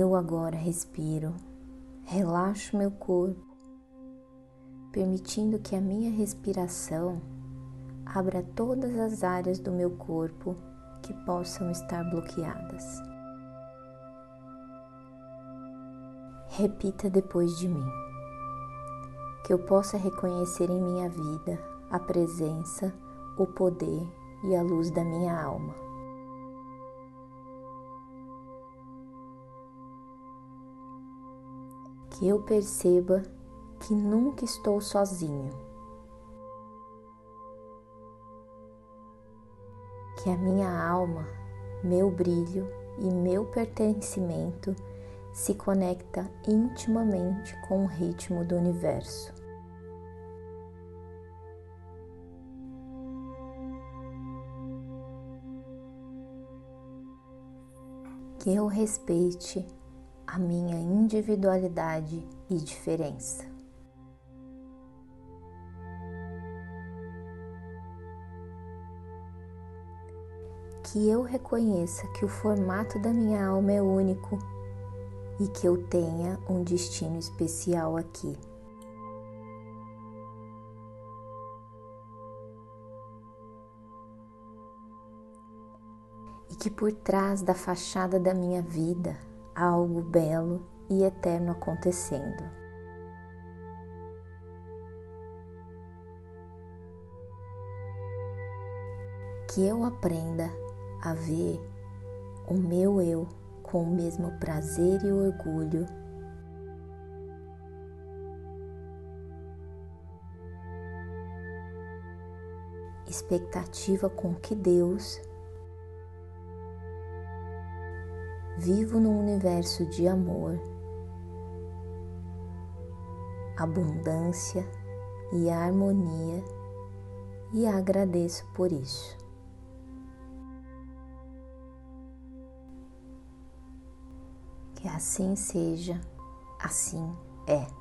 Eu agora respiro, relaxo meu corpo, permitindo que a minha respiração abra todas as áreas do meu corpo que possam estar bloqueadas. Repita depois de mim. Que eu possa reconhecer em minha vida a presença, o poder e a luz da minha alma. Que eu perceba que nunca estou sozinho. Que a minha alma, meu brilho e meu pertencimento se conecta intimamente com o ritmo do universo. Que eu respeite minha individualidade e diferença. Que eu reconheça que o formato da minha alma é único e que eu tenha um destino especial aqui. E que por trás da fachada da minha vida algo belo e eterno acontecendo. Que eu aprenda a ver o meu eu com o mesmo prazer e orgulho. Expectativa com que Deus vivo num universo de amor, abundância e harmonia e agradeço por isso. Que assim seja, assim é.